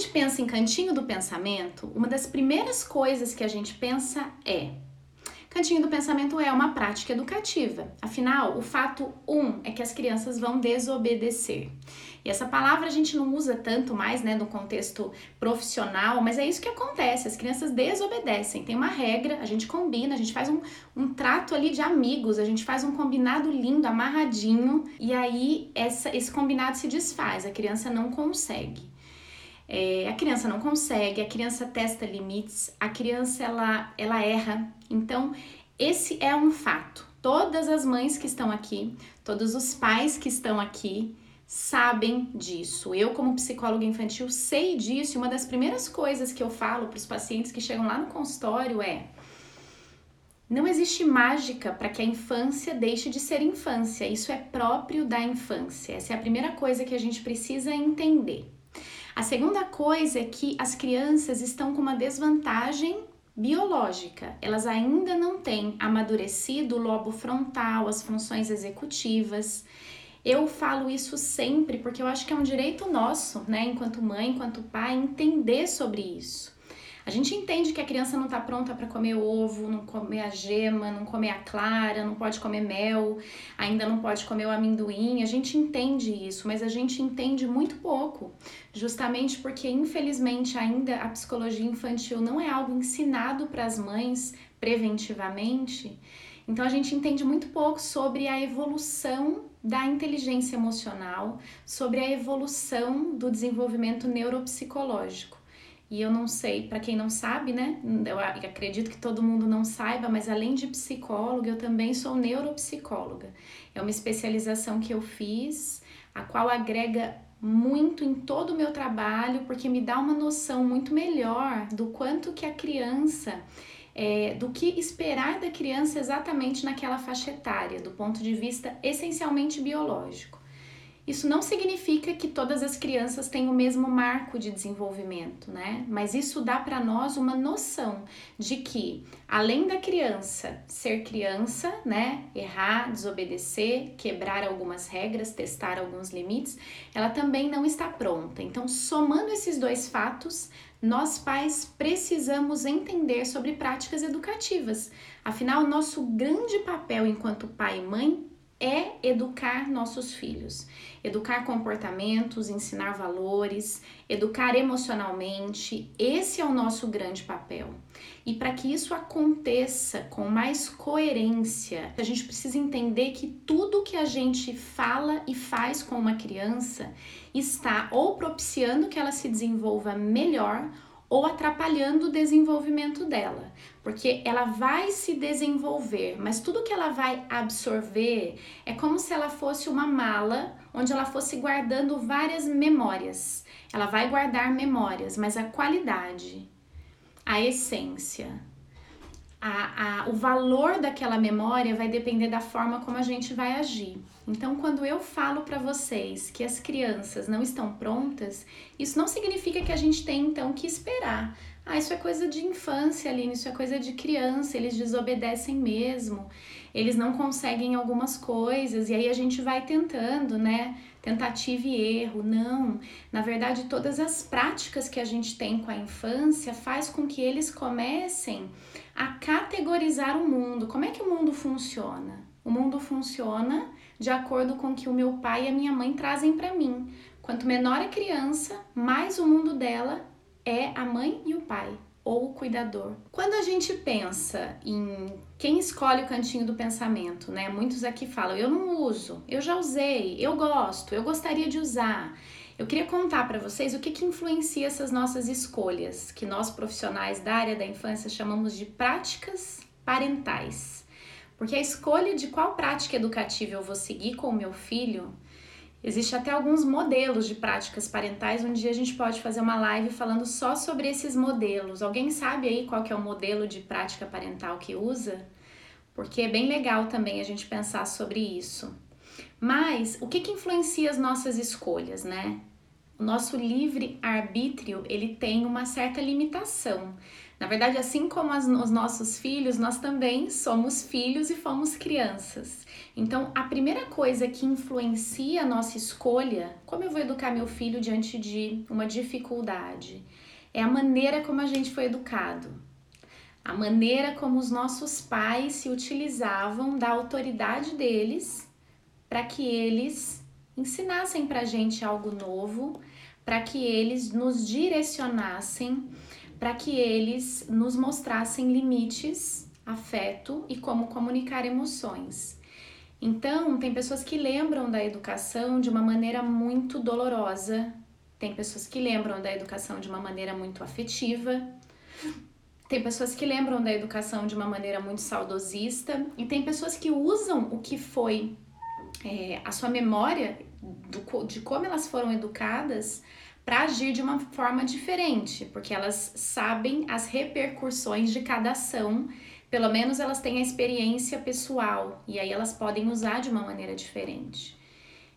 gente pensa em cantinho do pensamento, uma das primeiras coisas que a gente pensa é Cantinho do Pensamento é uma prática educativa. Afinal, o fato um é que as crianças vão desobedecer. E essa palavra a gente não usa tanto mais, né, no contexto profissional, mas é isso que acontece. As crianças desobedecem. Tem uma regra, a gente combina, a gente faz um, um trato ali de amigos, a gente faz um combinado lindo, amarradinho, e aí essa, esse combinado se desfaz, a criança não consegue. É, a criança não consegue, a criança testa limites, a criança ela, ela erra. Então, esse é um fato. Todas as mães que estão aqui, todos os pais que estão aqui sabem disso. Eu, como psicóloga infantil, sei disso. E uma das primeiras coisas que eu falo para os pacientes que chegam lá no consultório é: não existe mágica para que a infância deixe de ser infância. Isso é próprio da infância. Essa é a primeira coisa que a gente precisa entender. A segunda coisa é que as crianças estão com uma desvantagem biológica. Elas ainda não têm amadurecido o lobo frontal, as funções executivas. Eu falo isso sempre porque eu acho que é um direito nosso, né, enquanto mãe, enquanto pai, entender sobre isso. A gente entende que a criança não está pronta para comer ovo, não comer a gema, não comer a clara, não pode comer mel, ainda não pode comer o amendoim. A gente entende isso, mas a gente entende muito pouco, justamente porque infelizmente ainda a psicologia infantil não é algo ensinado para as mães preventivamente. Então a gente entende muito pouco sobre a evolução da inteligência emocional, sobre a evolução do desenvolvimento neuropsicológico. E eu não sei, para quem não sabe, né? Eu acredito que todo mundo não saiba, mas além de psicóloga, eu também sou neuropsicóloga. É uma especialização que eu fiz, a qual agrega muito em todo o meu trabalho, porque me dá uma noção muito melhor do quanto que a criança, é, do que esperar da criança exatamente naquela faixa etária, do ponto de vista essencialmente biológico. Isso não significa que todas as crianças têm o mesmo marco de desenvolvimento, né? Mas isso dá para nós uma noção de que, além da criança ser criança, né, errar, desobedecer, quebrar algumas regras, testar alguns limites, ela também não está pronta. Então, somando esses dois fatos, nós pais precisamos entender sobre práticas educativas. Afinal, nosso grande papel enquanto pai e mãe é educar nossos filhos. Educar comportamentos, ensinar valores, educar emocionalmente, esse é o nosso grande papel. E para que isso aconteça com mais coerência, a gente precisa entender que tudo que a gente fala e faz com uma criança está ou propiciando que ela se desenvolva melhor ou atrapalhando o desenvolvimento dela, porque ela vai se desenvolver, mas tudo que ela vai absorver é como se ela fosse uma mala onde ela fosse guardando várias memórias. Ela vai guardar memórias, mas a qualidade, a essência, a, a, o valor daquela memória vai depender da forma como a gente vai agir. Então, quando eu falo para vocês que as crianças não estão prontas, isso não significa que a gente tem então que esperar. Ah, isso é coisa de infância, Aline, isso é coisa de criança, eles desobedecem mesmo, eles não conseguem algumas coisas, e aí a gente vai tentando, né? Tentativa e erro. Não. Na verdade, todas as práticas que a gente tem com a infância faz com que eles comecem a categorizar o mundo. Como é que o mundo funciona? O mundo funciona de acordo com o que o meu pai e a minha mãe trazem para mim. Quanto menor a criança, mais o mundo dela é a mãe e o pai ou o cuidador. Quando a gente pensa em quem escolhe o cantinho do pensamento, né? Muitos aqui falam: "Eu não uso, eu já usei, eu gosto, eu gostaria de usar". Eu queria contar para vocês o que, que influencia essas nossas escolhas, que nós profissionais da área da infância chamamos de práticas parentais. Porque a escolha de qual prática educativa eu vou seguir com o meu filho, existe até alguns modelos de práticas parentais. Um dia a gente pode fazer uma live falando só sobre esses modelos. Alguém sabe aí qual que é o modelo de prática parental que usa? Porque é bem legal também a gente pensar sobre isso. Mas o que, que influencia as nossas escolhas, né? O nosso livre arbítrio ele tem uma certa limitação. Na verdade, assim como as, os nossos filhos, nós também somos filhos e fomos crianças. Então, a primeira coisa que influencia a nossa escolha, como eu vou educar meu filho diante de uma dificuldade, é a maneira como a gente foi educado. A maneira como os nossos pais se utilizavam da autoridade deles para que eles ensinassem para gente algo novo, para que eles nos direcionassem, para que eles nos mostrassem limites, afeto e como comunicar emoções. Então, tem pessoas que lembram da educação de uma maneira muito dolorosa, tem pessoas que lembram da educação de uma maneira muito afetiva, tem pessoas que lembram da educação de uma maneira muito saudosista, e tem pessoas que usam o que foi é, a sua memória do, de como elas foram educadas para agir de uma forma diferente, porque elas sabem as repercussões de cada ação pelo menos elas têm a experiência pessoal e aí elas podem usar de uma maneira diferente.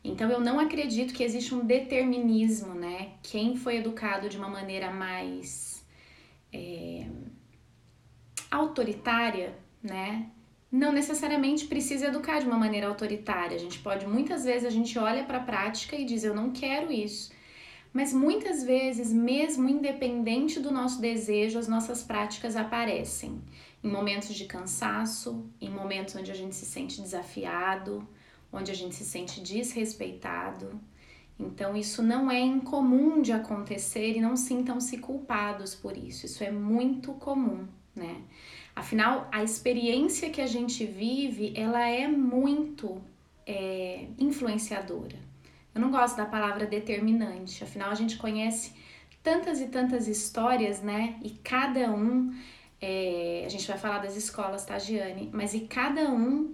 Então eu não acredito que existe um determinismo, né? Quem foi educado de uma maneira mais é, autoritária, né? Não necessariamente precisa educar de uma maneira autoritária. A gente pode muitas vezes a gente olha para a prática e diz eu não quero isso. Mas muitas vezes, mesmo independente do nosso desejo, as nossas práticas aparecem em momentos de cansaço, em momentos onde a gente se sente desafiado, onde a gente se sente desrespeitado. Então, isso não é incomum de acontecer e não sintam-se culpados por isso. Isso é muito comum, né? Afinal, a experiência que a gente vive, ela é muito é, influenciadora. Eu não gosto da palavra determinante, afinal, a gente conhece tantas e tantas histórias, né? E cada um é, a gente vai falar das escolas, tá, Giane? Mas e cada um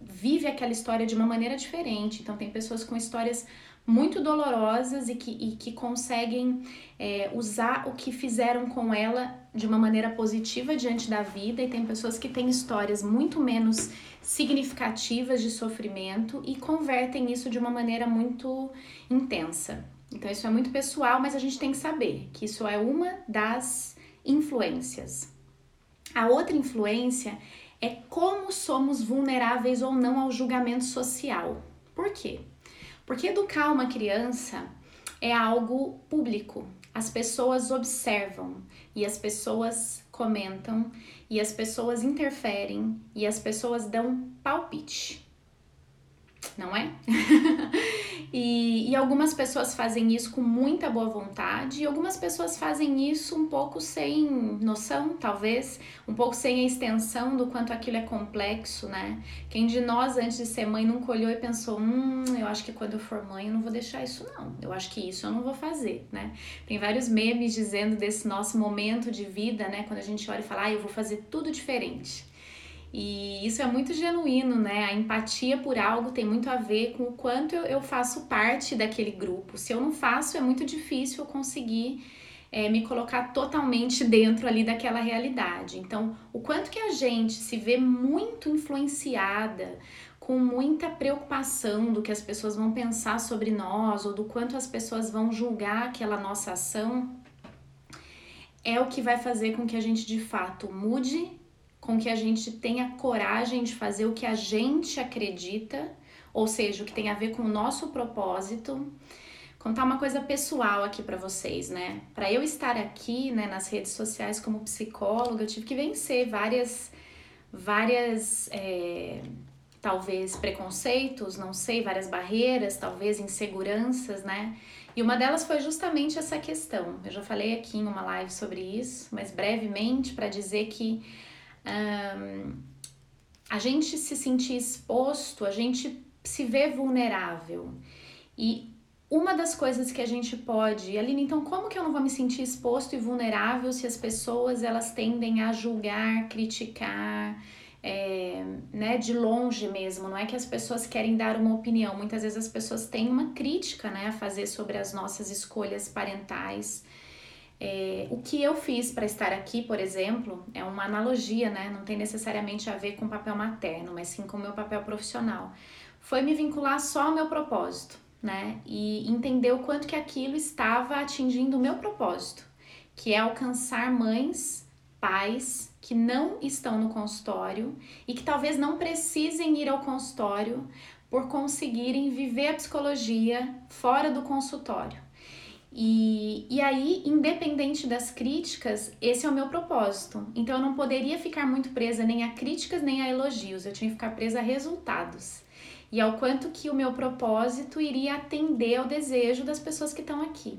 vive aquela história de uma maneira diferente. Então, tem pessoas com histórias muito dolorosas e que, e que conseguem é, usar o que fizeram com ela de uma maneira positiva diante da vida, e tem pessoas que têm histórias muito menos significativas de sofrimento e convertem isso de uma maneira muito intensa. Então, isso é muito pessoal, mas a gente tem que saber que isso é uma das influências. A outra influência é como somos vulneráveis ou não ao julgamento social. Por quê? Porque educar uma criança é algo público. As pessoas observam e as pessoas comentam e as pessoas interferem e as pessoas dão palpite não é? e, e, algumas pessoas fazem isso com muita boa vontade, e algumas pessoas fazem isso um pouco sem noção, talvez, um pouco sem a extensão do quanto aquilo é complexo, né? Quem de nós, antes de ser mãe, nunca olhou e pensou: hum, eu acho que quando eu for mãe eu não vou deixar isso, não. Eu acho que isso eu não vou fazer, né? Tem vários memes dizendo desse nosso momento de vida, né? Quando a gente olha e fala: ah, eu vou fazer tudo diferente. E isso é muito genuíno, né? A empatia por algo tem muito a ver com o quanto eu, faço parte daquele grupo. Se eu não faço, é muito difícil eu conseguir é, me colocar totalmente dentro ali daquela realidade. Então, o quanto que a gente se vê muito influenciada, com muita preocupação do que as pessoas vão pensar sobre nós ou do quanto as pessoas vão julgar aquela nossa ação, é o que vai fazer com que a gente de fato mude com que a gente tenha coragem de fazer o que a gente acredita, ou seja, o que tem a ver com o nosso propósito. Contar uma coisa pessoal aqui para vocês, né? Para eu estar aqui, né, nas redes sociais como psicóloga, eu tive que vencer várias, várias, é, talvez preconceitos, não sei, várias barreiras, talvez inseguranças, né? E uma delas foi justamente essa questão. Eu já falei aqui em uma live sobre isso, mas brevemente para dizer que um, a gente se sentir exposto, a gente se vê vulnerável. E uma das coisas que a gente pode, Aline, então como que eu não vou me sentir exposto e vulnerável se as pessoas elas tendem a julgar, criticar, é, né, de longe mesmo, não é que as pessoas querem dar uma opinião, muitas vezes as pessoas têm uma crítica, né, a fazer sobre as nossas escolhas parentais. É, o que eu fiz para estar aqui, por exemplo, é uma analogia, né? Não tem necessariamente a ver com o papel materno, mas sim com o meu papel profissional. Foi me vincular só ao meu propósito. né? E entender o quanto que aquilo estava atingindo o meu propósito, que é alcançar mães, pais que não estão no consultório e que talvez não precisem ir ao consultório por conseguirem viver a psicologia fora do consultório. E, e aí, independente das críticas, esse é o meu propósito. Então eu não poderia ficar muito presa nem a críticas nem a elogios, eu tinha que ficar presa a resultados. E ao quanto que o meu propósito iria atender ao desejo das pessoas que estão aqui.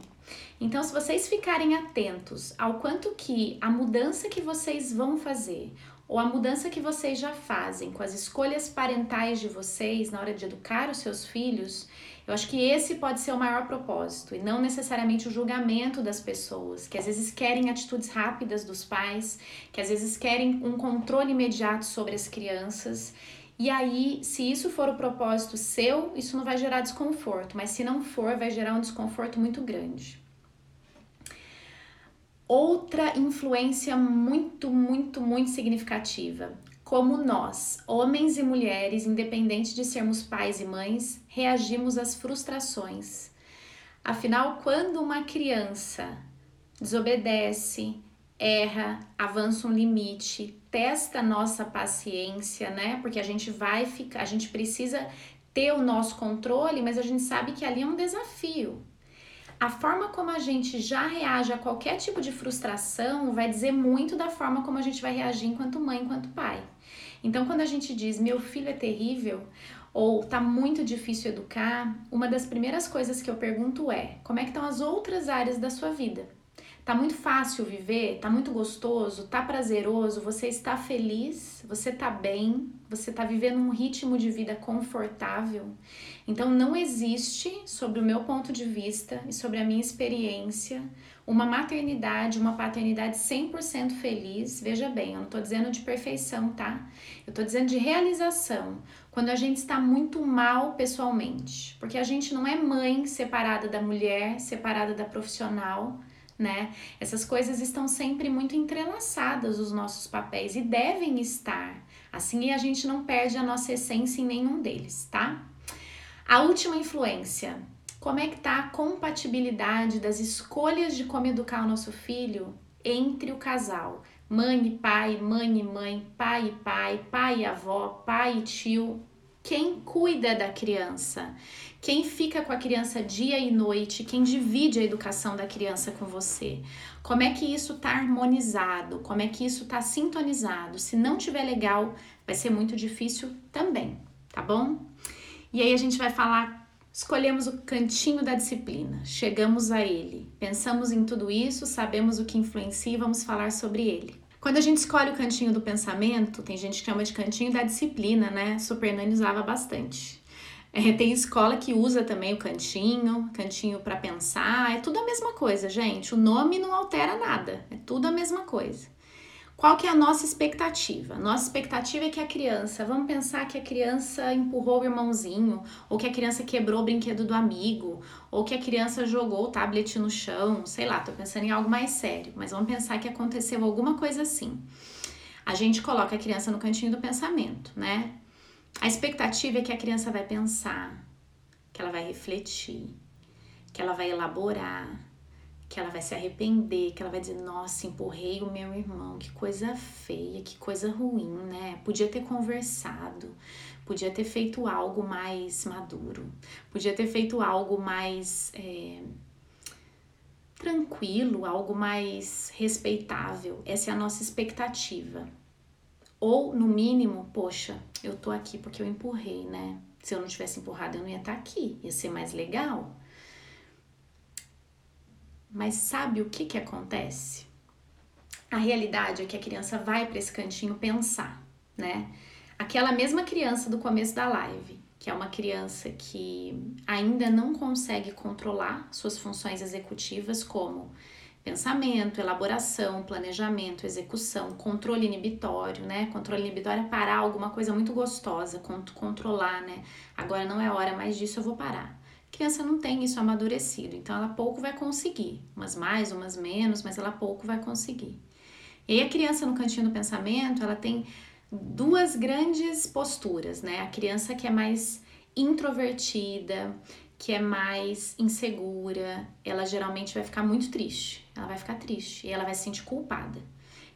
Então, se vocês ficarem atentos ao quanto que a mudança que vocês vão fazer, ou a mudança que vocês já fazem com as escolhas parentais de vocês na hora de educar os seus filhos, eu acho que esse pode ser o maior propósito e não necessariamente o julgamento das pessoas, que às vezes querem atitudes rápidas dos pais, que às vezes querem um controle imediato sobre as crianças. E aí, se isso for o propósito seu, isso não vai gerar desconforto, mas se não for, vai gerar um desconforto muito grande. Outra influência muito, muito, muito significativa. Como nós, homens e mulheres, independente de sermos pais e mães, reagimos às frustrações. Afinal, quando uma criança desobedece, erra, avança um limite, testa nossa paciência, né? Porque a gente vai ficar, a gente precisa ter o nosso controle, mas a gente sabe que ali é um desafio a forma como a gente já reage a qualquer tipo de frustração vai dizer muito da forma como a gente vai reagir enquanto mãe, enquanto pai. Então, quando a gente diz meu filho é terrível ou tá muito difícil educar, uma das primeiras coisas que eu pergunto é: como é que estão as outras áreas da sua vida? Tá muito fácil viver? Tá muito gostoso? Tá prazeroso? Você está feliz? Você tá bem? Você tá vivendo um ritmo de vida confortável? Então não existe, sobre o meu ponto de vista e sobre a minha experiência, uma maternidade, uma paternidade 100% feliz. Veja bem, eu não tô dizendo de perfeição, tá? Eu tô dizendo de realização, quando a gente está muito mal pessoalmente, porque a gente não é mãe separada da mulher, separada da profissional né? Essas coisas estão sempre muito entrelaçadas os nossos papéis e devem estar. Assim a gente não perde a nossa essência em nenhum deles, tá? A última influência. Como é que tá a compatibilidade das escolhas de como educar o nosso filho entre o casal? Mãe e pai, mãe e mãe, pai e pai, pai e avó, pai e tio, quem cuida da criança, quem fica com a criança dia e noite, quem divide a educação da criança com você. Como é que isso está harmonizado? Como é que isso está sintonizado? Se não tiver legal, vai ser muito difícil também, tá bom? E aí a gente vai falar Escolhemos o cantinho da disciplina, chegamos a ele, pensamos em tudo isso, sabemos o que influencia e vamos falar sobre ele. Quando a gente escolhe o cantinho do pensamento, tem gente que chama de cantinho da disciplina, né? Super Nani usava bastante. É, tem escola que usa também o cantinho, cantinho para pensar, é tudo a mesma coisa, gente. O nome não altera nada, é tudo a mesma coisa. Qual que é a nossa expectativa? Nossa expectativa é que a criança, vamos pensar que a criança empurrou o irmãozinho, ou que a criança quebrou o brinquedo do amigo, ou que a criança jogou o tablet no chão, sei lá, tô pensando em algo mais sério, mas vamos pensar que aconteceu alguma coisa assim. A gente coloca a criança no cantinho do pensamento, né? A expectativa é que a criança vai pensar, que ela vai refletir, que ela vai elaborar, que ela vai se arrepender, que ela vai dizer: Nossa, empurrei o meu irmão, que coisa feia, que coisa ruim, né? Podia ter conversado, podia ter feito algo mais maduro, podia ter feito algo mais é, tranquilo, algo mais respeitável. Essa é a nossa expectativa. Ou, no mínimo, poxa, eu tô aqui porque eu empurrei, né? Se eu não tivesse empurrado, eu não ia estar tá aqui, ia ser mais legal. Mas sabe o que, que acontece? A realidade é que a criança vai para esse cantinho pensar, né? Aquela mesma criança do começo da live, que é uma criança que ainda não consegue controlar suas funções executivas, como pensamento, elaboração, planejamento, execução, controle inibitório, né? Controle inibitório é parar alguma coisa muito gostosa, controlar, né? Agora não é hora mais disso, eu vou parar. Criança não tem isso amadurecido, então ela pouco vai conseguir, umas mais, umas menos, mas ela pouco vai conseguir. E aí a criança no cantinho do pensamento, ela tem duas grandes posturas, né? A criança que é mais introvertida, que é mais insegura, ela geralmente vai ficar muito triste. Ela vai ficar triste e ela vai se sentir culpada.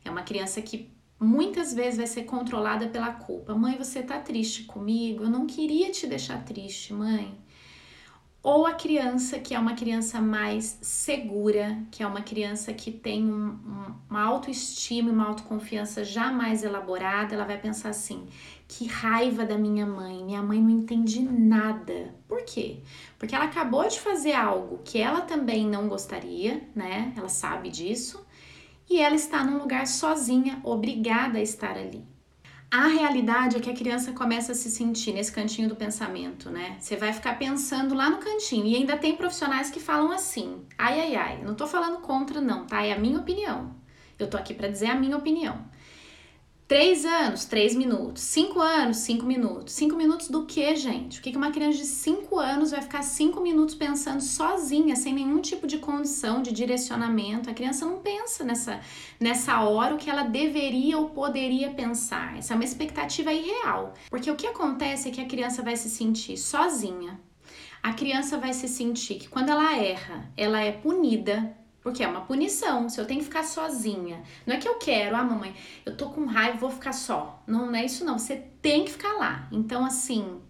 É uma criança que muitas vezes vai ser controlada pela culpa. Mãe, você tá triste comigo? Eu não queria te deixar triste, mãe. Ou a criança que é uma criança mais segura, que é uma criança que tem um, um, uma autoestima e uma autoconfiança já mais elaborada, ela vai pensar assim: que raiva da minha mãe, minha mãe não entende nada. Por quê? Porque ela acabou de fazer algo que ela também não gostaria, né? Ela sabe disso e ela está num lugar sozinha, obrigada a estar ali. A realidade é que a criança começa a se sentir nesse cantinho do pensamento, né? Você vai ficar pensando lá no cantinho. E ainda tem profissionais que falam assim: ai, ai, ai, não tô falando contra, não, tá? É a minha opinião. Eu tô aqui para dizer a minha opinião. Três anos, três minutos. Cinco anos, cinco minutos. Cinco minutos do que, gente? O que uma criança de cinco anos vai ficar cinco minutos pensando sozinha, sem nenhum tipo de condição, de direcionamento? A criança não pensa nessa, nessa hora o que ela deveria ou poderia pensar. Essa é uma expectativa irreal. Porque o que acontece é que a criança vai se sentir sozinha. A criança vai se sentir que quando ela erra, ela é punida porque é uma punição. Se eu tenho que ficar sozinha. Não é que eu quero, ah, mamãe, eu tô com raiva, vou ficar só. Não, não é isso, não. Você tem que ficar lá. Então, assim,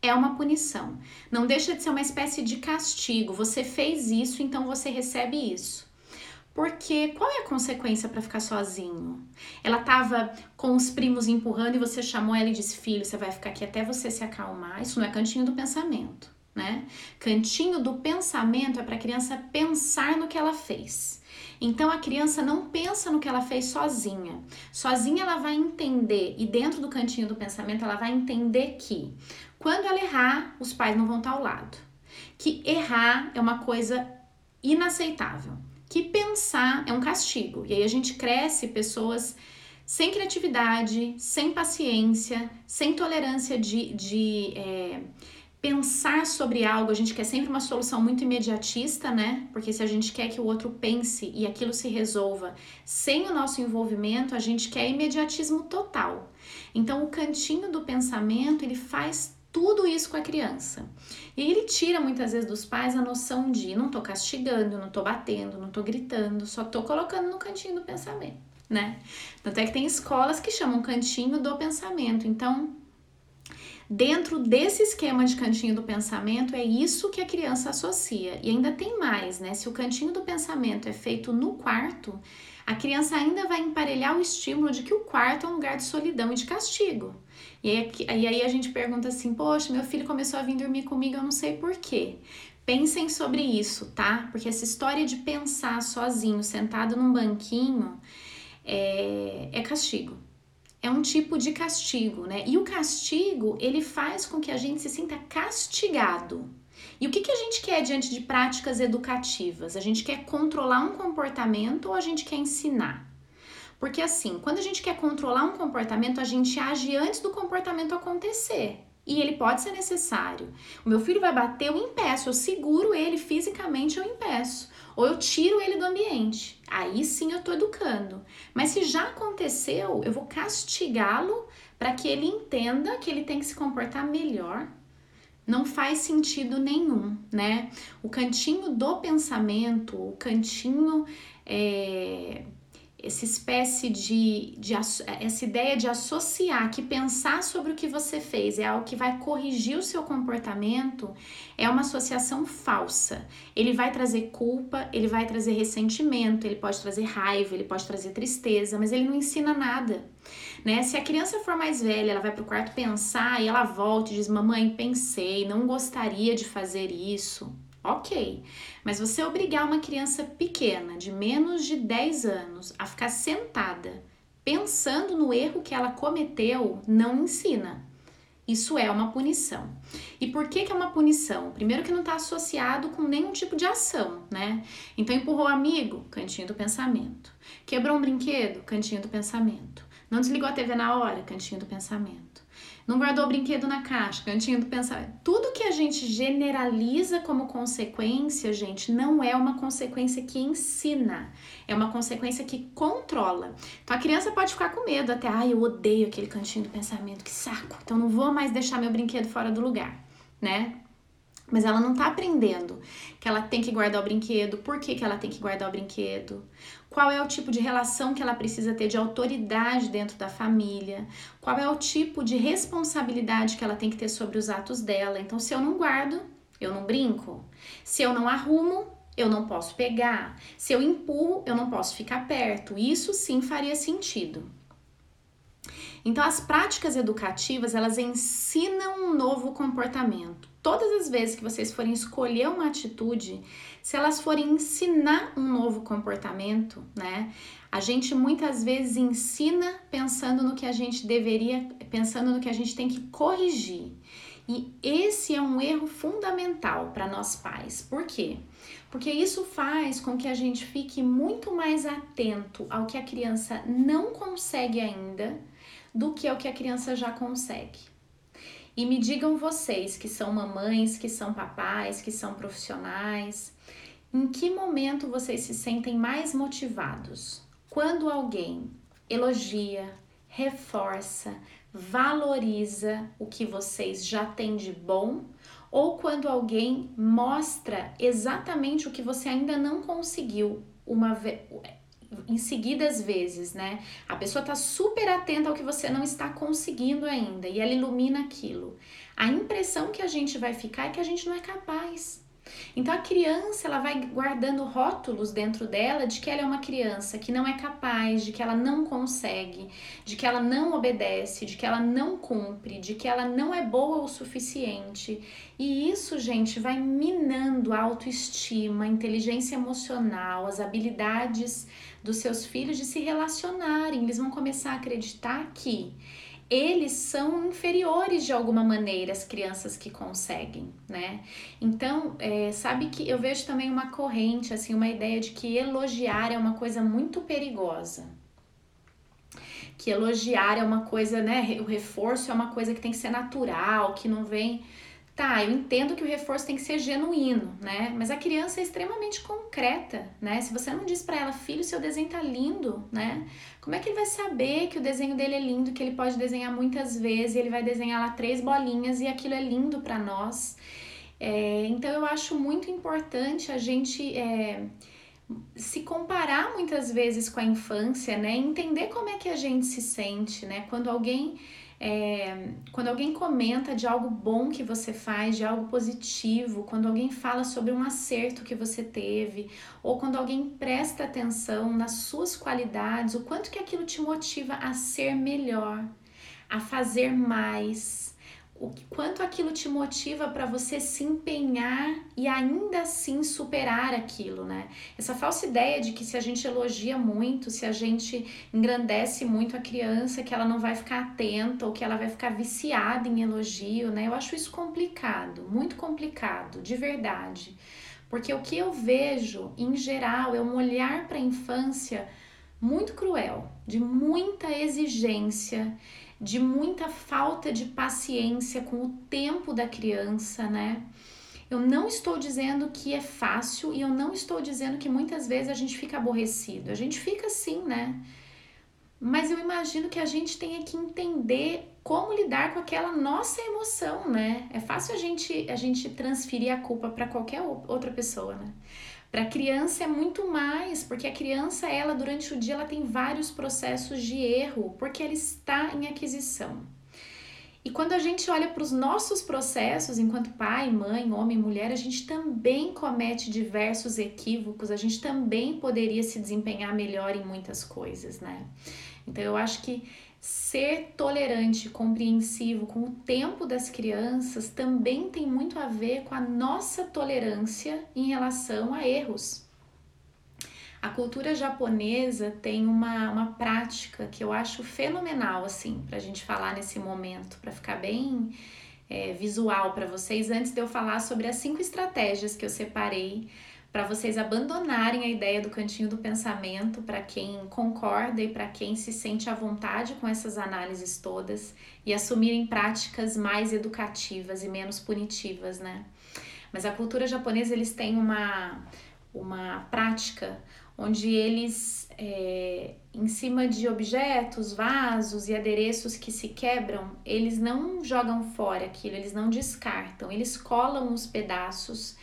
é uma punição. Não deixa de ser uma espécie de castigo. Você fez isso, então você recebe isso. Porque qual é a consequência para ficar sozinho? Ela tava com os primos empurrando e você chamou ela e disse: Filho, você vai ficar aqui até você se acalmar. Isso não é cantinho do pensamento né? Cantinho do pensamento é para a criança pensar no que ela fez. Então a criança não pensa no que ela fez sozinha. Sozinha ela vai entender e dentro do cantinho do pensamento ela vai entender que quando ela errar, os pais não vão estar ao lado. Que errar é uma coisa inaceitável. Que pensar é um castigo. E aí a gente cresce pessoas sem criatividade, sem paciência, sem tolerância de, de é, pensar sobre algo, a gente quer sempre uma solução muito imediatista, né? Porque se a gente quer que o outro pense e aquilo se resolva sem o nosso envolvimento, a gente quer imediatismo total. Então, o cantinho do pensamento, ele faz tudo isso com a criança. E ele tira muitas vezes dos pais a noção de não tô castigando, não tô batendo, não tô gritando, só tô colocando no cantinho do pensamento, né? Tanto é que tem escolas que chamam cantinho do pensamento. Então, Dentro desse esquema de cantinho do pensamento, é isso que a criança associa. E ainda tem mais, né? Se o cantinho do pensamento é feito no quarto, a criança ainda vai emparelhar o estímulo de que o quarto é um lugar de solidão e de castigo. E aí, e aí a gente pergunta assim: poxa, meu filho começou a vir dormir comigo, eu não sei porquê. Pensem sobre isso, tá? Porque essa história de pensar sozinho, sentado num banquinho, é, é castigo é um tipo de castigo, né? E o castigo, ele faz com que a gente se sinta castigado. E o que, que a gente quer diante de práticas educativas? A gente quer controlar um comportamento ou a gente quer ensinar? Porque assim, quando a gente quer controlar um comportamento, a gente age antes do comportamento acontecer. E ele pode ser necessário. O meu filho vai bater, eu impeço, eu seguro ele fisicamente, eu impeço ou eu tiro ele do ambiente. Aí sim eu estou educando. Mas se já aconteceu, eu vou castigá-lo para que ele entenda que ele tem que se comportar melhor. Não faz sentido nenhum, né? O cantinho do pensamento, o cantinho é, essa espécie de, de essa ideia de associar que pensar sobre o que você fez é algo que vai corrigir o seu comportamento é uma associação falsa. Ele vai trazer culpa, ele vai trazer ressentimento, ele pode trazer raiva, ele pode trazer tristeza, mas ele não ensina nada. Né? Se a criança for mais velha, ela vai para o quarto pensar e ela volta e diz: Mamãe, pensei, não gostaria de fazer isso. Ok, mas você obrigar uma criança pequena, de menos de 10 anos, a ficar sentada pensando no erro que ela cometeu, não ensina. Isso é uma punição. E por que, que é uma punição? Primeiro que não está associado com nenhum tipo de ação, né? Então empurrou o amigo, cantinho do pensamento. Quebrou um brinquedo, cantinho do pensamento. Não desligou a TV na hora, cantinho do pensamento. Não guardou o brinquedo na caixa, cantinho do pensamento. Tudo que a gente generaliza como consequência, gente, não é uma consequência que ensina, é uma consequência que controla. Então a criança pode ficar com medo até, ai, eu odeio aquele cantinho do pensamento, que saco. Então não vou mais deixar meu brinquedo fora do lugar, né? Mas ela não tá aprendendo que ela tem que guardar o brinquedo, por que, que ela tem que guardar o brinquedo, qual é o tipo de relação que ela precisa ter de autoridade dentro da família, qual é o tipo de responsabilidade que ela tem que ter sobre os atos dela. Então, se eu não guardo, eu não brinco. Se eu não arrumo, eu não posso pegar. Se eu empurro, eu não posso ficar perto. Isso sim faria sentido. Então, as práticas educativas, elas ensinam um novo comportamento. Todas as vezes que vocês forem escolher uma atitude, se elas forem ensinar um novo comportamento, né? A gente muitas vezes ensina pensando no que a gente deveria, pensando no que a gente tem que corrigir. E esse é um erro fundamental para nós pais. Por quê? Porque isso faz com que a gente fique muito mais atento ao que a criança não consegue ainda do que ao que a criança já consegue. E me digam vocês que são mamães, que são papais, que são profissionais, em que momento vocês se sentem mais motivados? Quando alguém elogia, reforça, valoriza o que vocês já têm de bom ou quando alguém mostra exatamente o que você ainda não conseguiu uma em seguidas vezes, né? A pessoa tá super atenta ao que você não está conseguindo ainda e ela ilumina aquilo. A impressão que a gente vai ficar é que a gente não é capaz. Então a criança ela vai guardando rótulos dentro dela de que ela é uma criança que não é capaz, de que ela não consegue, de que ela não obedece, de que ela não cumpre, de que ela não é boa o suficiente. E isso, gente, vai minando a autoestima, a inteligência emocional, as habilidades dos seus filhos de se relacionarem. Eles vão começar a acreditar que eles são inferiores de alguma maneira às crianças que conseguem, né? Então, é, sabe que eu vejo também uma corrente, assim, uma ideia de que elogiar é uma coisa muito perigosa. Que elogiar é uma coisa, né? O reforço é uma coisa que tem que ser natural, que não vem Tá, eu entendo que o reforço tem que ser genuíno, né? Mas a criança é extremamente concreta, né? Se você não diz para ela, filho, seu desenho tá lindo, né? Como é que ele vai saber que o desenho dele é lindo, que ele pode desenhar muitas vezes, e ele vai desenhar lá três bolinhas e aquilo é lindo para nós? É, então eu acho muito importante a gente é, se comparar muitas vezes com a infância, né? Entender como é que a gente se sente, né? Quando alguém é, quando alguém comenta de algo bom que você faz, de algo positivo, quando alguém fala sobre um acerto que você teve, ou quando alguém presta atenção nas suas qualidades, o quanto que aquilo te motiva a ser melhor, a fazer mais, o quanto aquilo te motiva para você se empenhar e ainda assim superar aquilo, né? Essa falsa ideia de que se a gente elogia muito, se a gente engrandece muito a criança, que ela não vai ficar atenta ou que ela vai ficar viciada em elogio, né? Eu acho isso complicado, muito complicado, de verdade. Porque o que eu vejo, em geral, é um olhar para a infância muito cruel, de muita exigência de muita falta de paciência com o tempo da criança, né? Eu não estou dizendo que é fácil e eu não estou dizendo que muitas vezes a gente fica aborrecido. A gente fica assim, né? Mas eu imagino que a gente tenha que entender como lidar com aquela nossa emoção, né? É fácil a gente a gente transferir a culpa para qualquer outra pessoa, né? Para a criança é muito mais, porque a criança, ela durante o dia, ela tem vários processos de erro, porque ela está em aquisição. E quando a gente olha para os nossos processos, enquanto pai, mãe, homem, mulher, a gente também comete diversos equívocos, a gente também poderia se desempenhar melhor em muitas coisas, né? Então eu acho que Ser tolerante, compreensivo com o tempo das crianças também tem muito a ver com a nossa tolerância em relação a erros. A cultura japonesa tem uma, uma prática que eu acho fenomenal, assim, para a gente falar nesse momento, para ficar bem é, visual para vocês, antes de eu falar sobre as cinco estratégias que eu separei para vocês abandonarem a ideia do cantinho do pensamento para quem concorda e para quem se sente à vontade com essas análises todas e assumirem práticas mais educativas e menos punitivas, né? Mas a cultura japonesa eles têm uma uma prática onde eles, é, em cima de objetos, vasos e adereços que se quebram, eles não jogam fora aquilo, eles não descartam, eles colam os pedaços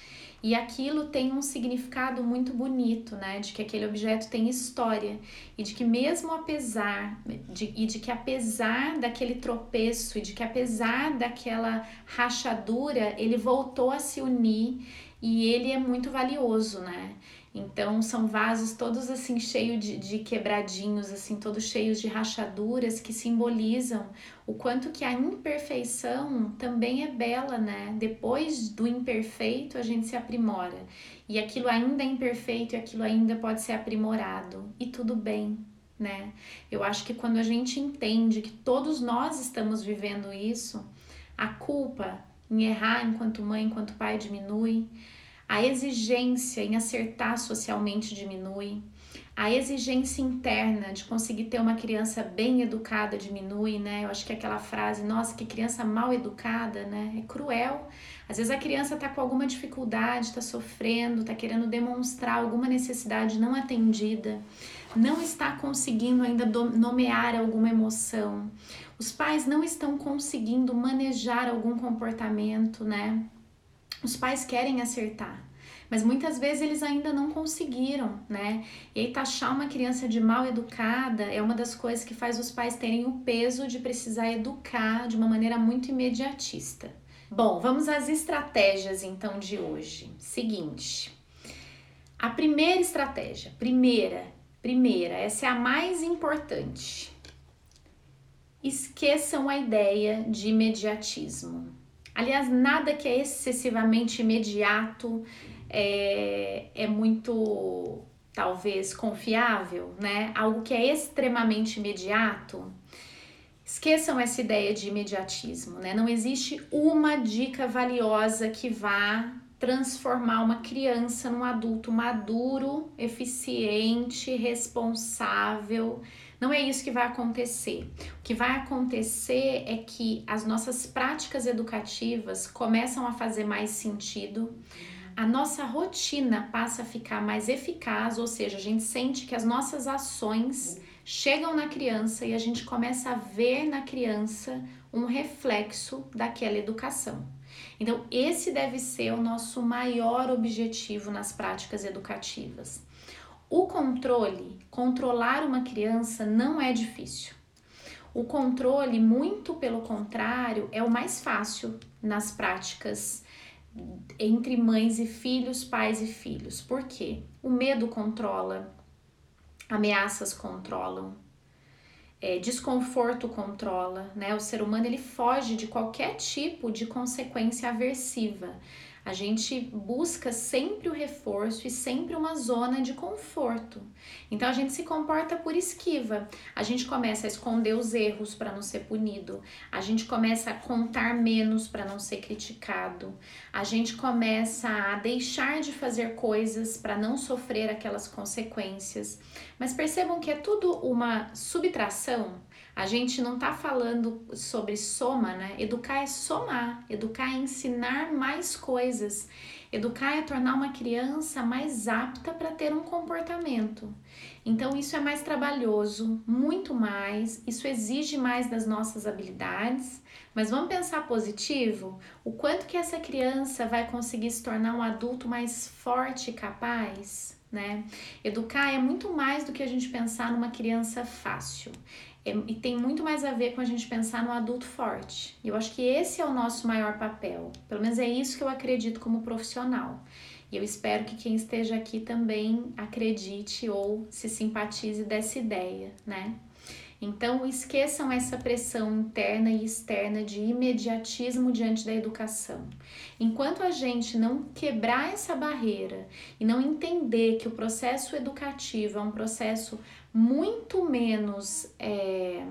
e aquilo tem um significado muito bonito, né? De que aquele objeto tem história e de que mesmo apesar de, e de que apesar daquele tropeço e de que apesar daquela rachadura, ele voltou a se unir e ele é muito valioso, né? Então são vasos todos assim cheios de, de, quebradinhos, assim todos cheios de rachaduras que simbolizam o quanto que a imperfeição também é bela, né? Depois do imperfeito a gente se aprimora e aquilo ainda é imperfeito e aquilo ainda pode ser aprimorado e tudo bem, né? Eu acho que quando a gente entende que todos nós estamos vivendo isso, a culpa em errar enquanto mãe, enquanto pai diminui a exigência em acertar socialmente diminui, a exigência interna de conseguir ter uma criança bem educada diminui, né? Eu acho que aquela frase, nossa, que criança mal educada, né? É cruel. Às vezes a criança tá com alguma dificuldade, tá sofrendo, tá querendo demonstrar alguma necessidade não atendida, não está conseguindo ainda nomear alguma emoção. Os pais não estão conseguindo manejar algum comportamento, né? Os pais querem acertar, mas muitas vezes eles ainda não conseguiram, né? E aí taxar uma criança de mal educada é uma das coisas que faz os pais terem o peso de precisar educar de uma maneira muito imediatista. Bom, vamos às estratégias então de hoje. Seguinte, a primeira estratégia, primeira, primeira, essa é a mais importante. Esqueçam a ideia de imediatismo. Aliás, nada que é excessivamente imediato é, é muito, talvez, confiável, né? Algo que é extremamente imediato. Esqueçam essa ideia de imediatismo, né? Não existe uma dica valiosa que vá transformar uma criança num adulto maduro, eficiente, responsável, não é isso que vai acontecer. O que vai acontecer é que as nossas práticas educativas começam a fazer mais sentido, a nossa rotina passa a ficar mais eficaz, ou seja, a gente sente que as nossas ações chegam na criança e a gente começa a ver na criança um reflexo daquela educação. Então, esse deve ser o nosso maior objetivo nas práticas educativas. O controle, controlar uma criança não é difícil. O controle, muito pelo contrário, é o mais fácil nas práticas entre mães e filhos, pais e filhos. Por quê? O medo controla, ameaças controlam, é, desconforto controla, né? O ser humano ele foge de qualquer tipo de consequência aversiva. A gente busca sempre o reforço e sempre uma zona de conforto. Então a gente se comporta por esquiva. A gente começa a esconder os erros para não ser punido. A gente começa a contar menos para não ser criticado. A gente começa a deixar de fazer coisas para não sofrer aquelas consequências. Mas percebam que é tudo uma subtração a gente não está falando sobre soma, né? Educar é somar, educar é ensinar mais coisas, educar é tornar uma criança mais apta para ter um comportamento. Então, isso é mais trabalhoso, muito mais, isso exige mais das nossas habilidades, mas vamos pensar positivo? O quanto que essa criança vai conseguir se tornar um adulto mais forte e capaz? Né? Educar é muito mais do que a gente pensar numa criança fácil é, e tem muito mais a ver com a gente pensar no adulto forte. Eu acho que esse é o nosso maior papel. Pelo menos é isso que eu acredito como profissional. E eu espero que quem esteja aqui também acredite ou se simpatize dessa ideia, né? Então, esqueçam essa pressão interna e externa de imediatismo diante da educação. Enquanto a gente não quebrar essa barreira e não entender que o processo educativo é um processo muito menos é,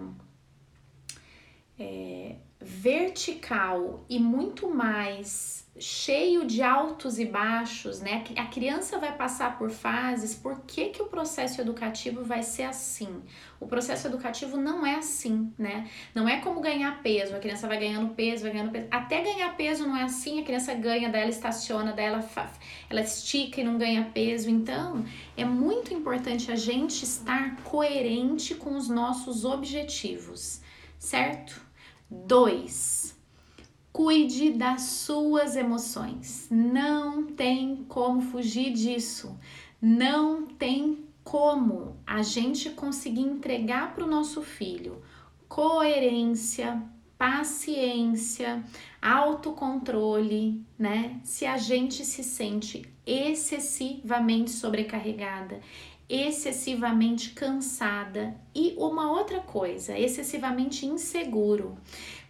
é, vertical e muito mais cheio de altos e baixos, né? A criança vai passar por fases. Por que, que o processo educativo vai ser assim? O processo educativo não é assim, né? Não é como ganhar peso. A criança vai ganhando peso, vai ganhando peso. Até ganhar peso não é assim. A criança ganha, daí ela estaciona, daí ela, ela estica e não ganha peso. Então, é muito importante a gente estar coerente com os nossos objetivos, certo? Dois Cuide das suas emoções. Não tem como fugir disso. Não tem como a gente conseguir entregar para o nosso filho coerência, paciência, autocontrole, né? Se a gente se sente excessivamente sobrecarregada, excessivamente cansada e uma outra coisa, excessivamente inseguro.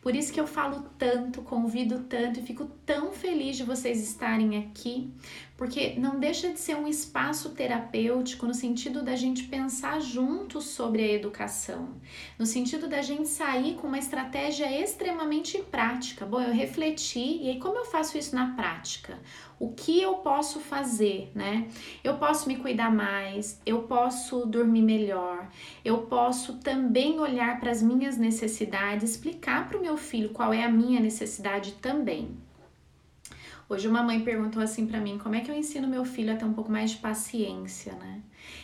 Por isso que eu falo tanto, convido tanto e fico tão feliz de vocês estarem aqui, porque não deixa de ser um espaço terapêutico no sentido da gente pensar juntos sobre a educação, no sentido da gente sair com uma estratégia extremamente prática. Bom, eu refleti e aí como eu faço isso na prática? O que eu posso fazer, né? Eu posso me cuidar mais, eu posso dormir melhor, eu posso também olhar para as minhas necessidades, explicar para o meu filho qual é a minha necessidade também. Hoje uma mãe perguntou assim para mim, como é que eu ensino meu filho a ter um pouco mais de paciência, né?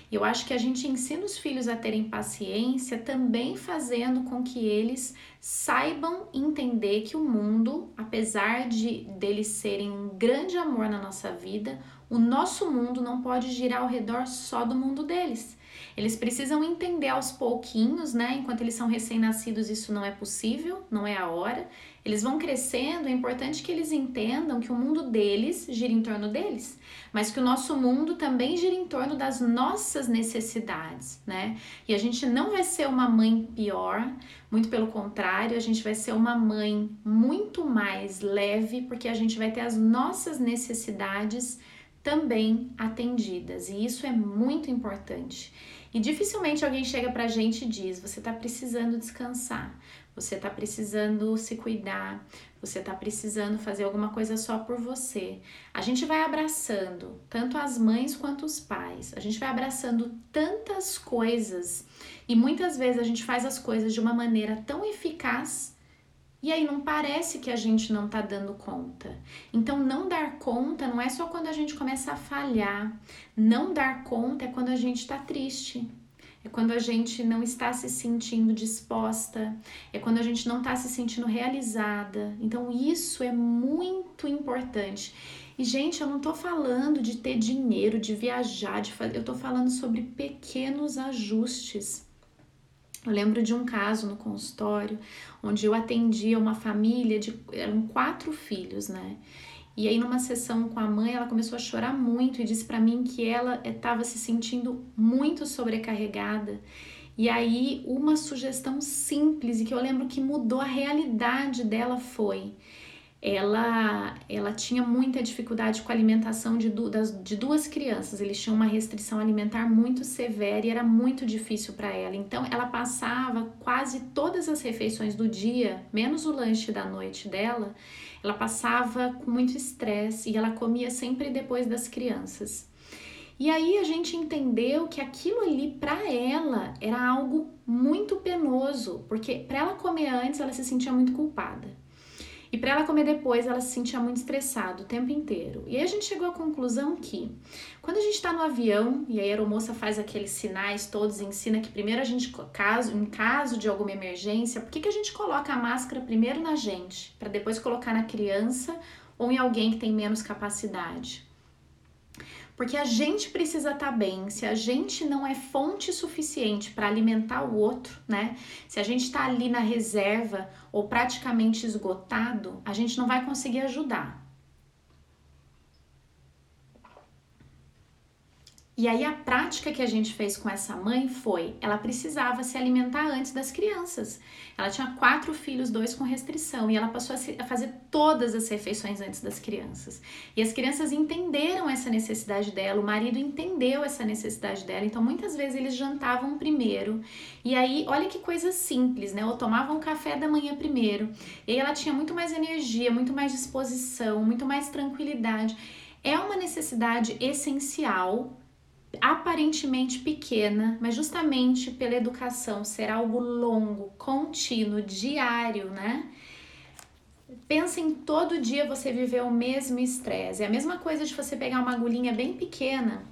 E eu acho que a gente ensina os filhos a terem paciência também fazendo com que eles saibam entender que o mundo, apesar de deles serem um grande amor na nossa vida, o nosso mundo não pode girar ao redor só do mundo deles. Eles precisam entender aos pouquinhos, né? Enquanto eles são recém-nascidos, isso não é possível, não é a hora. Eles vão crescendo, é importante que eles entendam que o mundo deles gira em torno deles, mas que o nosso mundo também gira em torno das nossas necessidades, né? E a gente não vai ser uma mãe pior, muito pelo contrário, a gente vai ser uma mãe muito mais leve, porque a gente vai ter as nossas necessidades também atendidas, e isso é muito importante. E dificilmente alguém chega pra gente e diz: você tá precisando descansar, você está precisando se cuidar, você está precisando fazer alguma coisa só por você. A gente vai abraçando, tanto as mães quanto os pais, a gente vai abraçando tantas coisas e muitas vezes a gente faz as coisas de uma maneira tão eficaz e aí não parece que a gente não tá dando conta. Então não dar conta não é só quando a gente começa a falhar. Não dar conta é quando a gente tá triste, é quando a gente não está se sentindo disposta, é quando a gente não está se sentindo realizada. Então, isso é muito importante. E, gente, eu não estou falando de ter dinheiro, de viajar, de fazer, eu estou falando sobre pequenos ajustes. Eu lembro de um caso no consultório onde eu atendia uma família de eram quatro filhos, né? E aí, numa sessão com a mãe, ela começou a chorar muito e disse para mim que ela estava se sentindo muito sobrecarregada. E aí, uma sugestão simples e que eu lembro que mudou a realidade dela foi: ela, ela tinha muita dificuldade com a alimentação de, du, das, de duas crianças. Eles tinham uma restrição alimentar muito severa e era muito difícil para ela. Então, ela passava quase todas as refeições do dia, menos o lanche da noite dela ela passava com muito estresse e ela comia sempre depois das crianças. E aí a gente entendeu que aquilo ali para ela era algo muito penoso, porque para ela comer antes ela se sentia muito culpada. E para ela comer depois, ela se sentia muito estressada o tempo inteiro. E aí a gente chegou à conclusão que, quando a gente está no avião e a aeromoça faz aqueles sinais todos, ensina que primeiro a gente, caso, em caso de alguma emergência, por que, que a gente coloca a máscara primeiro na gente, para depois colocar na criança ou em alguém que tem menos capacidade? Porque a gente precisa estar tá bem. Se a gente não é fonte suficiente para alimentar o outro, né? Se a gente está ali na reserva ou praticamente esgotado, a gente não vai conseguir ajudar. E aí a prática que a gente fez com essa mãe foi, ela precisava se alimentar antes das crianças. Ela tinha quatro filhos, dois com restrição, e ela passou a, se, a fazer todas as refeições antes das crianças. E as crianças entenderam essa necessidade dela, o marido entendeu essa necessidade dela, então muitas vezes eles jantavam primeiro. E aí, olha que coisa simples, né? Ou tomavam café da manhã primeiro. E aí ela tinha muito mais energia, muito mais disposição, muito mais tranquilidade. É uma necessidade essencial aparentemente pequena, mas justamente pela educação ser algo longo, contínuo, diário, né? Pensa em todo dia você viver o mesmo estresse. É a mesma coisa de você pegar uma agulhinha bem pequena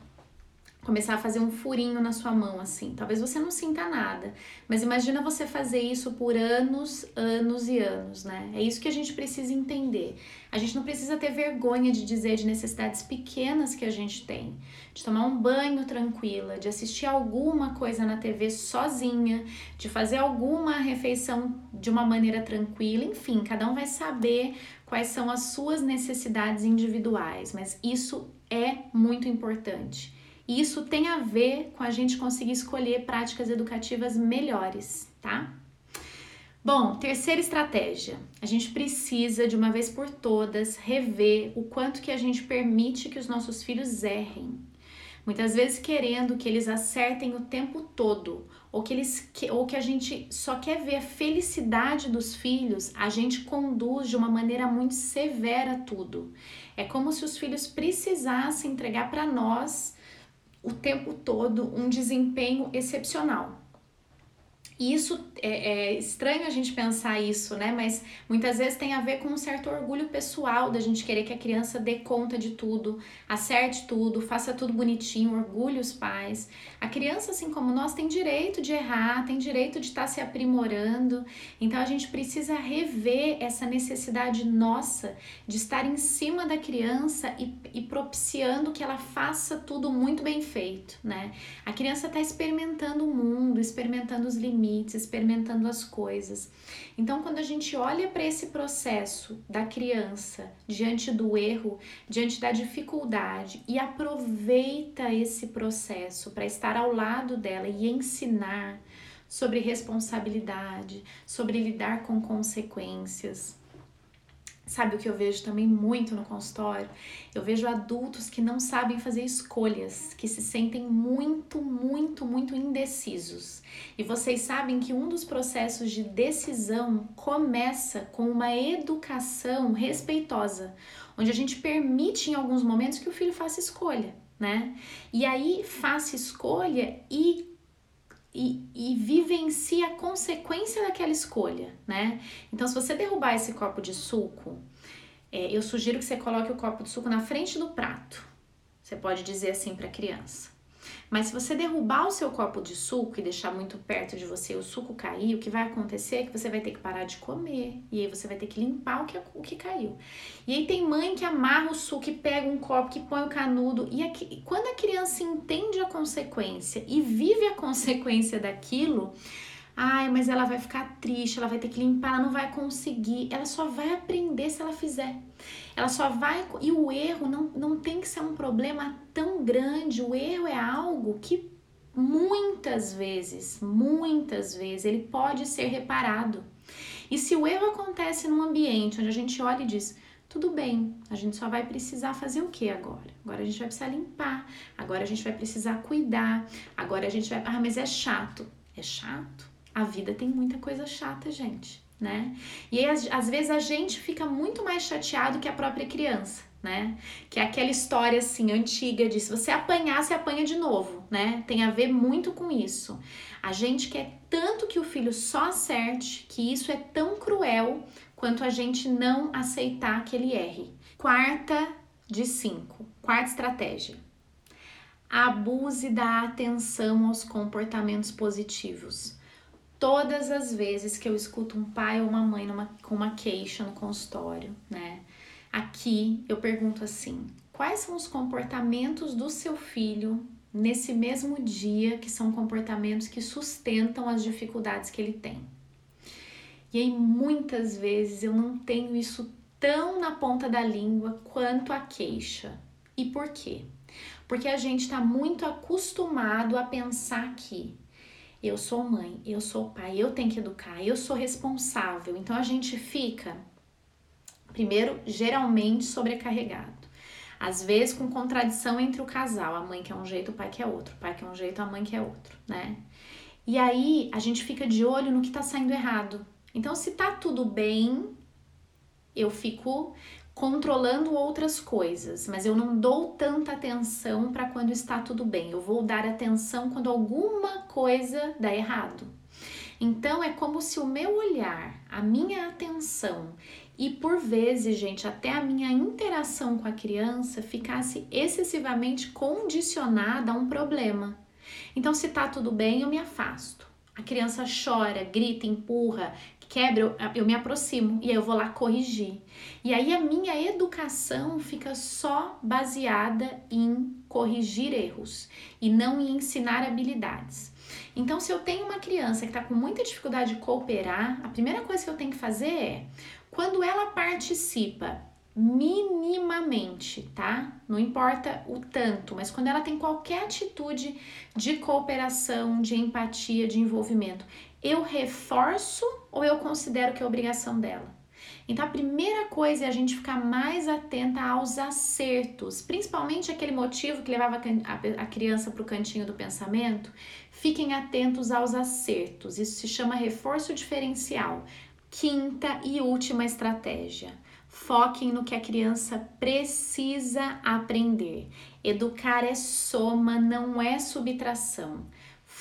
começar a fazer um furinho na sua mão assim. Talvez você não sinta nada, mas imagina você fazer isso por anos, anos e anos, né? É isso que a gente precisa entender. A gente não precisa ter vergonha de dizer de necessidades pequenas que a gente tem, de tomar um banho tranquila, de assistir alguma coisa na TV sozinha, de fazer alguma refeição de uma maneira tranquila, enfim, cada um vai saber quais são as suas necessidades individuais, mas isso é muito importante. E isso tem a ver com a gente conseguir escolher práticas educativas melhores, tá? Bom, terceira estratégia. A gente precisa de uma vez por todas rever o quanto que a gente permite que os nossos filhos errem. Muitas vezes querendo que eles acertem o tempo todo, ou que eles ou que a gente só quer ver a felicidade dos filhos, a gente conduz de uma maneira muito severa tudo. É como se os filhos precisassem entregar para nós o tempo todo um desempenho excepcional. E isso é, é, estranho a gente pensar isso, né? Mas muitas vezes tem a ver com um certo orgulho pessoal da gente querer que a criança dê conta de tudo, acerte tudo, faça tudo bonitinho, orgulhe os pais. A criança, assim como nós, tem direito de errar, tem direito de estar tá se aprimorando. Então a gente precisa rever essa necessidade nossa de estar em cima da criança e, e propiciando que ela faça tudo muito bem feito, né? A criança está experimentando o mundo, experimentando os limites limites, experimentando as coisas. Então, quando a gente olha para esse processo da criança diante do erro, diante da dificuldade e aproveita esse processo para estar ao lado dela e ensinar sobre responsabilidade, sobre lidar com consequências, Sabe o que eu vejo também muito no consultório? Eu vejo adultos que não sabem fazer escolhas, que se sentem muito, muito, muito indecisos. E vocês sabem que um dos processos de decisão começa com uma educação respeitosa, onde a gente permite em alguns momentos que o filho faça escolha, né? E aí faça escolha e e, e vivencie a consequência daquela escolha, né? Então, se você derrubar esse copo de suco, é, eu sugiro que você coloque o copo de suco na frente do prato. Você pode dizer assim para a criança: mas se você derrubar o seu copo de suco e deixar muito perto de você o suco cair, o que vai acontecer é que você vai ter que parar de comer. E aí você vai ter que limpar o que, o que caiu. E aí tem mãe que amarra o suco e pega um copo, que põe o canudo. E aqui, quando a criança entende a consequência e vive a consequência daquilo, Ai, mas ela vai ficar triste, ela vai ter que limpar, ela não vai conseguir. Ela só vai aprender se ela fizer. Ela só vai. E o erro não, não tem que ser um problema tão grande. O erro é algo que muitas vezes, muitas vezes, ele pode ser reparado. E se o erro acontece num ambiente onde a gente olha e diz, tudo bem, a gente só vai precisar fazer o que agora? Agora a gente vai precisar limpar, agora a gente vai precisar cuidar, agora a gente vai. Ah, mas é chato. É chato? A vida tem muita coisa chata, gente, né? E aí, às, vezes a gente fica muito mais chateado que a própria criança, né? Que é aquela história assim antiga de se você apanhar, você apanha de novo, né? Tem a ver muito com isso. A gente quer tanto que o filho só acerte que isso é tão cruel quanto a gente não aceitar que ele erre. Quarta de cinco, quarta estratégia. Abuse da atenção aos comportamentos positivos. Todas as vezes que eu escuto um pai ou uma mãe numa, com uma queixa no consultório, né? Aqui eu pergunto assim: quais são os comportamentos do seu filho nesse mesmo dia que são comportamentos que sustentam as dificuldades que ele tem? E aí muitas vezes eu não tenho isso tão na ponta da língua quanto a queixa. E por quê? Porque a gente está muito acostumado a pensar que eu sou mãe, eu sou pai, eu tenho que educar, eu sou responsável. Então a gente fica, primeiro, geralmente sobrecarregado. Às vezes com contradição entre o casal, a mãe quer um jeito, o pai quer outro, o pai quer um jeito, a mãe quer outro, né? E aí a gente fica de olho no que tá saindo errado. Então, se tá tudo bem, eu fico controlando outras coisas, mas eu não dou tanta atenção para quando está tudo bem. Eu vou dar atenção quando alguma coisa dá errado. Então é como se o meu olhar, a minha atenção e por vezes, gente, até a minha interação com a criança ficasse excessivamente condicionada a um problema. Então, se tá tudo bem, eu me afasto. A criança chora, grita, empurra, quebra, eu, eu me aproximo e aí eu vou lá corrigir. E aí a minha educação fica só baseada em corrigir erros e não em ensinar habilidades. Então, se eu tenho uma criança que está com muita dificuldade de cooperar, a primeira coisa que eu tenho que fazer é, quando ela participa minimamente, tá? Não importa o tanto, mas quando ela tem qualquer atitude de cooperação, de empatia, de envolvimento, eu reforço ou eu considero que é obrigação dela? Então a primeira coisa é a gente ficar mais atenta aos acertos, principalmente aquele motivo que levava a criança para o cantinho do pensamento. Fiquem atentos aos acertos. Isso se chama reforço diferencial. Quinta e última estratégia Foquem no que a criança precisa aprender. Educar é soma, não é subtração.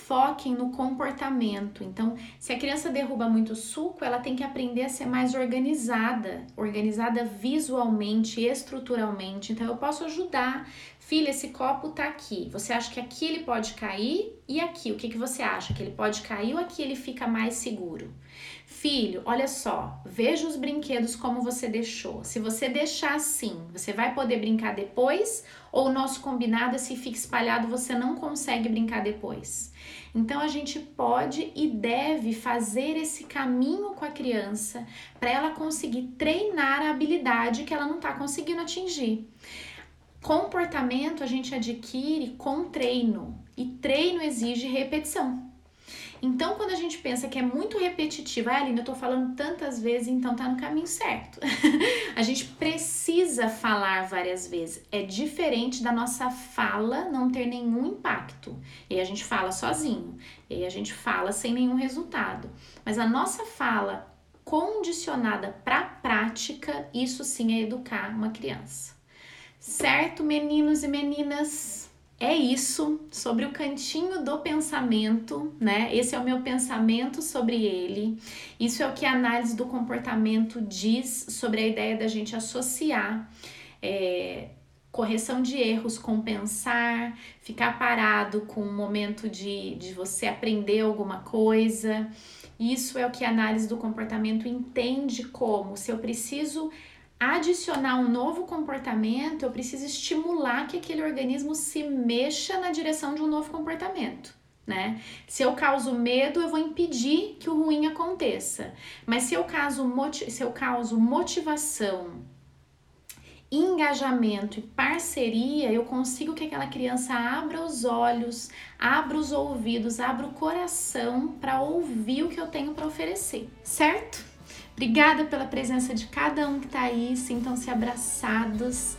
Foquem no comportamento. Então, se a criança derruba muito suco, ela tem que aprender a ser mais organizada, organizada visualmente, estruturalmente. Então, eu posso ajudar. Filha, esse copo tá aqui. Você acha que aqui ele pode cair e aqui? O que, que você acha? Que ele pode cair ou aqui ele fica mais seguro? Filho, olha só, veja os brinquedos como você deixou. Se você deixar assim, você vai poder brincar depois? Ou o nosso combinado é se fica espalhado, você não consegue brincar depois? Então a gente pode e deve fazer esse caminho com a criança para ela conseguir treinar a habilidade que ela não está conseguindo atingir. Comportamento a gente adquire com treino e treino exige repetição. Então, quando a gente pensa que é muito repetitivo, ah, Aline, eu tô falando tantas vezes, então tá no caminho certo. a gente precisa falar várias vezes. É diferente da nossa fala não ter nenhum impacto. E aí a gente fala sozinho, e aí a gente fala sem nenhum resultado. Mas a nossa fala condicionada para prática, isso sim é educar uma criança. Certo, meninos e meninas? É isso sobre o cantinho do pensamento, né? Esse é o meu pensamento sobre ele. Isso é o que a análise do comportamento diz sobre a ideia da gente associar é, correção de erros com pensar, ficar parado com o momento de, de você aprender alguma coisa. Isso é o que a análise do comportamento entende como se eu preciso adicionar um novo comportamento, eu preciso estimular que aquele organismo se mexa na direção de um novo comportamento. Né? Se eu causo medo, eu vou impedir que o ruim aconteça. Mas se eu causo, se eu causo motivação, engajamento e parceria, eu consigo que aquela criança abra os olhos, abra os ouvidos, abra o coração para ouvir o que eu tenho para oferecer, certo? Obrigada pela presença de cada um que está aí, sintam-se abraçados.